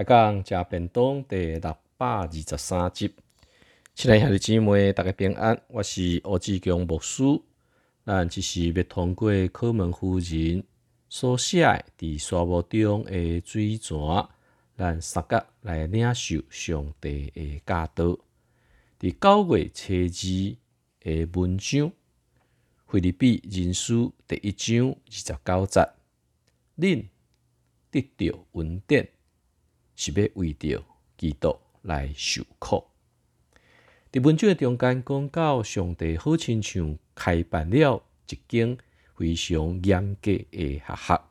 开讲食便当第六百二十三集，亲爱兄弟姊妹，大家平安。我是欧志强牧师，咱只是要通过考门夫人所写伫沙漠中的水泉，咱三角来领受上帝的教导。伫九月初二的文章，菲律宾人书第一章二十九节，恁得到稳定，是要为着基督来受苦。伫文章中间讲到，上帝好亲像开办了一间非常严格的学校。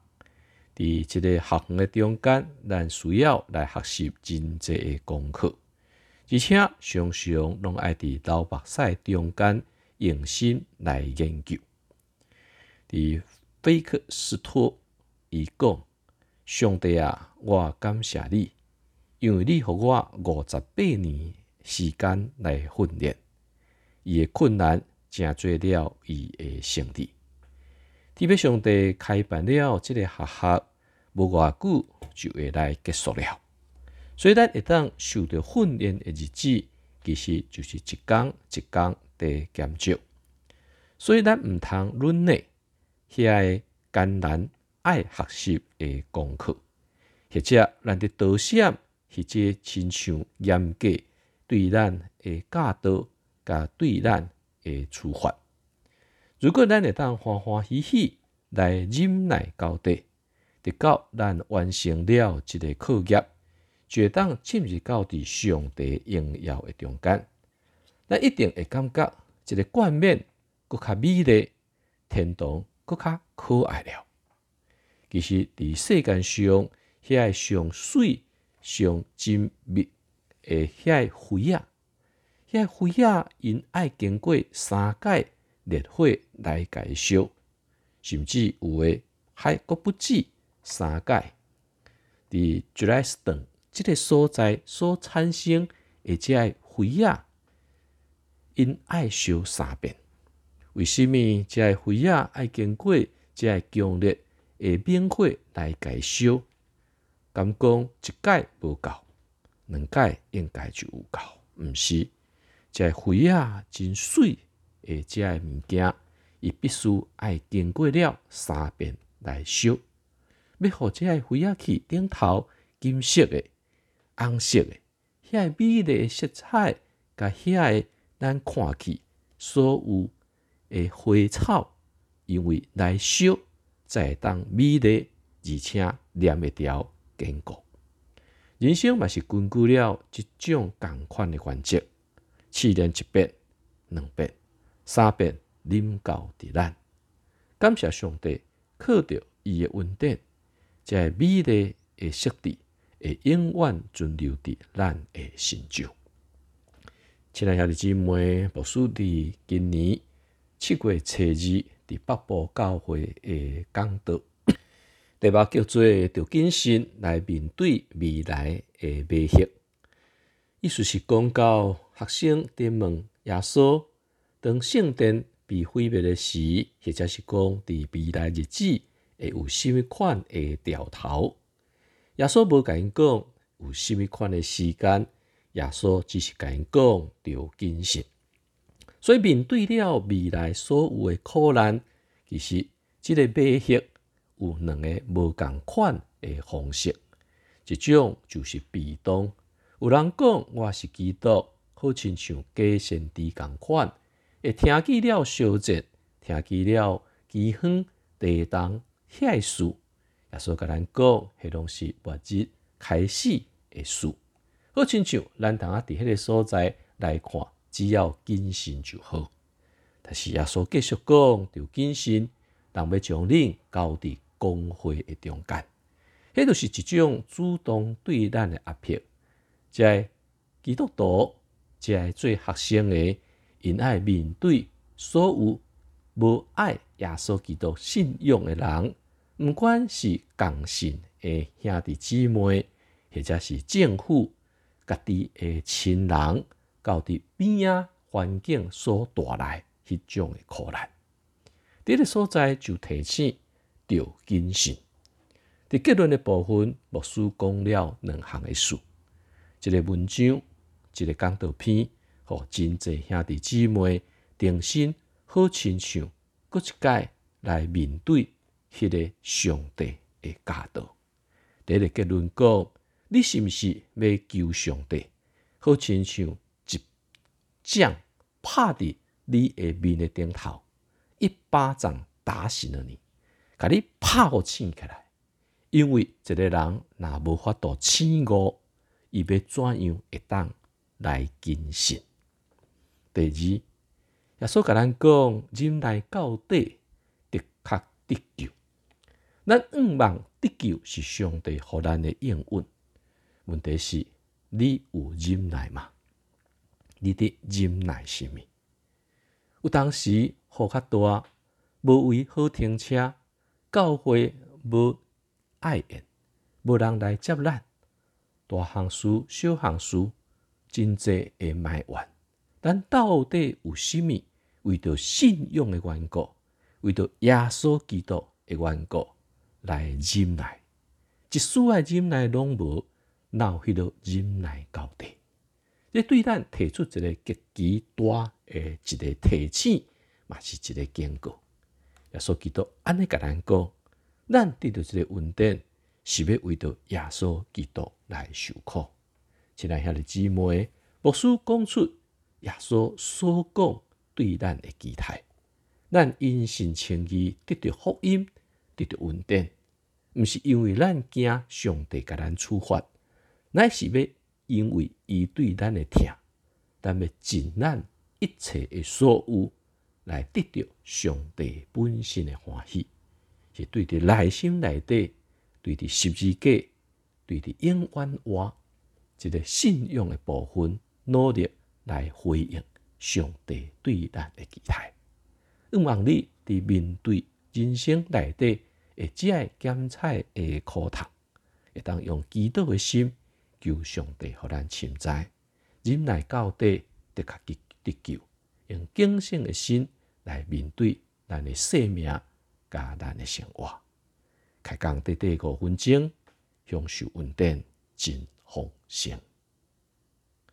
伫即个学校的中间，咱需要来学习真济的功课。而且常常拢爱伫老目屎中间用心来研究。伫菲克斯托伊讲：上帝啊，我感谢你，因为你互我五十八年时间来训练。伊的困难正做了伊的胜利。特别上帝开办了即个学校，无偌久就会来结束了。所以咱一旦受着训练的日子，其实就是一天一工地减少。所以咱毋通论内遐艰难爱学习的功课，或者咱伫多想，或者亲像严格对咱的教导，甲对咱的处罚。如果咱会当欢欢喜喜来忍耐到底，直到咱完成了一个课业。就当进入到伫上帝荣耀的中间，咱一定会感觉一个冠冕搁较美丽，天堂搁较可爱了。其实伫世间上，遐上水、上精密的遐灰啊，遐灰啊，因爱经过三界烈火来解烧，甚至有诶还阁不止三界，伫 j u l s t o n 即个所在所产生，而且灰啊，因爱烧三遍。为什么这灰啊爱经过这强烈诶明火来解烧？敢讲一解无够，两解应该就有够，毋是？这灰啊真水，而且物件，伊必须爱经过了三遍来烧。要互这灰啊去顶头金色的。红色的，遐美丽色彩，甲遐咱看去所有的花草，因为来烧，才会当美丽，而且黏会牢坚固。人生嘛是根据了即种共款的原则，试炼一遍、两遍、三遍，临到伫咱。感谢上帝，靠着伊的恩典，才美丽的设置。会永远存留伫咱的心中。亲爱兄弟姊妹，牧师伫今年七月初二伫北部教会的讲道，题目叫做“着谨慎来面对未来的威胁”。意思是讲到学生伫问耶稣，当圣殿被毁灭的时，或者是讲伫未来日子会有甚物款的掉头。耶稣无甲因讲有甚物款的时间，耶稣只是甲因讲着谨慎。所以面对了未来所有的苦难，其实即个威胁有两个无共款的方式。一种就是被动，有人讲我是基督，好亲像假先知共款，会听见了烧节，听见了饥荒、地动、遐事。耶稣甲咱讲，迄拢是末日开始的事。好亲像咱通啊，伫迄个所在来看，只要谨慎就好。但是耶稣继续讲，着谨慎，人要将恁交伫工会的中间，迄著是一种主动对咱的压迫。即基督徒，即做学生的，因爱面对所有无爱耶稣基督信仰的人。毋管是共信的兄弟姊妹，或者是政府、家己的亲人，到伫边仔环境所带来迄种的苦难，这个所在就提醒着谨慎。伫结论的部分，牧师讲了两项的事，一个文章，一个讲道片，互真济兄弟姊妹定心好亲像，搁一届来面对迄个上帝的教导。第一个结论讲，你是毋是要求上帝，好亲像一掌拍伫你诶面诶顶头，一巴掌打醒了你，甲你拍互醒起来。因为一个人若无法度醒悟，伊要怎样会当来谨慎？第二，耶稣甲咱讲，忍耐到底，的确得救。咱毋望得救是上帝互咱的应允。问题是，你有忍耐吗？你的忍耐是物？有当时雨较大，无位好停车，教会无。爱宴，无人来接咱，大项事、小项事，真济会埋怨。但到底有甚物？为着信仰的缘故，为着耶稣基督的缘故来忍耐，一丝爱忍耐拢无，哪有迄落忍耐到底？这对咱提出一个极其大的一个提醒，嘛是一个警告。耶稣基督安尼甲咱讲。咱得到这个稳定，是要为着耶稣基督来受苦。亲爱兄弟姊妹，牧师讲出耶稣所讲对咱的期待，咱因信称义得到福音，得到稳定，毋是因为咱惊上帝甲咱处罚，乃是要因为伊对咱的疼，但要尽咱一切的所有来得到上帝本身的欢喜。是对伫内心内底，对伫十字架，对伫永远话，一个信仰的部分，努力来回应上帝对咱的期待。希望你伫面对人生内底会只爱检测的苦痛，会当用祈祷的心求上帝互咱存在，忍耐到底，得较得得救，用敬虔的心来面对咱的生命。甲咱的生活，开讲短短五分钟，享受稳定真丰盛。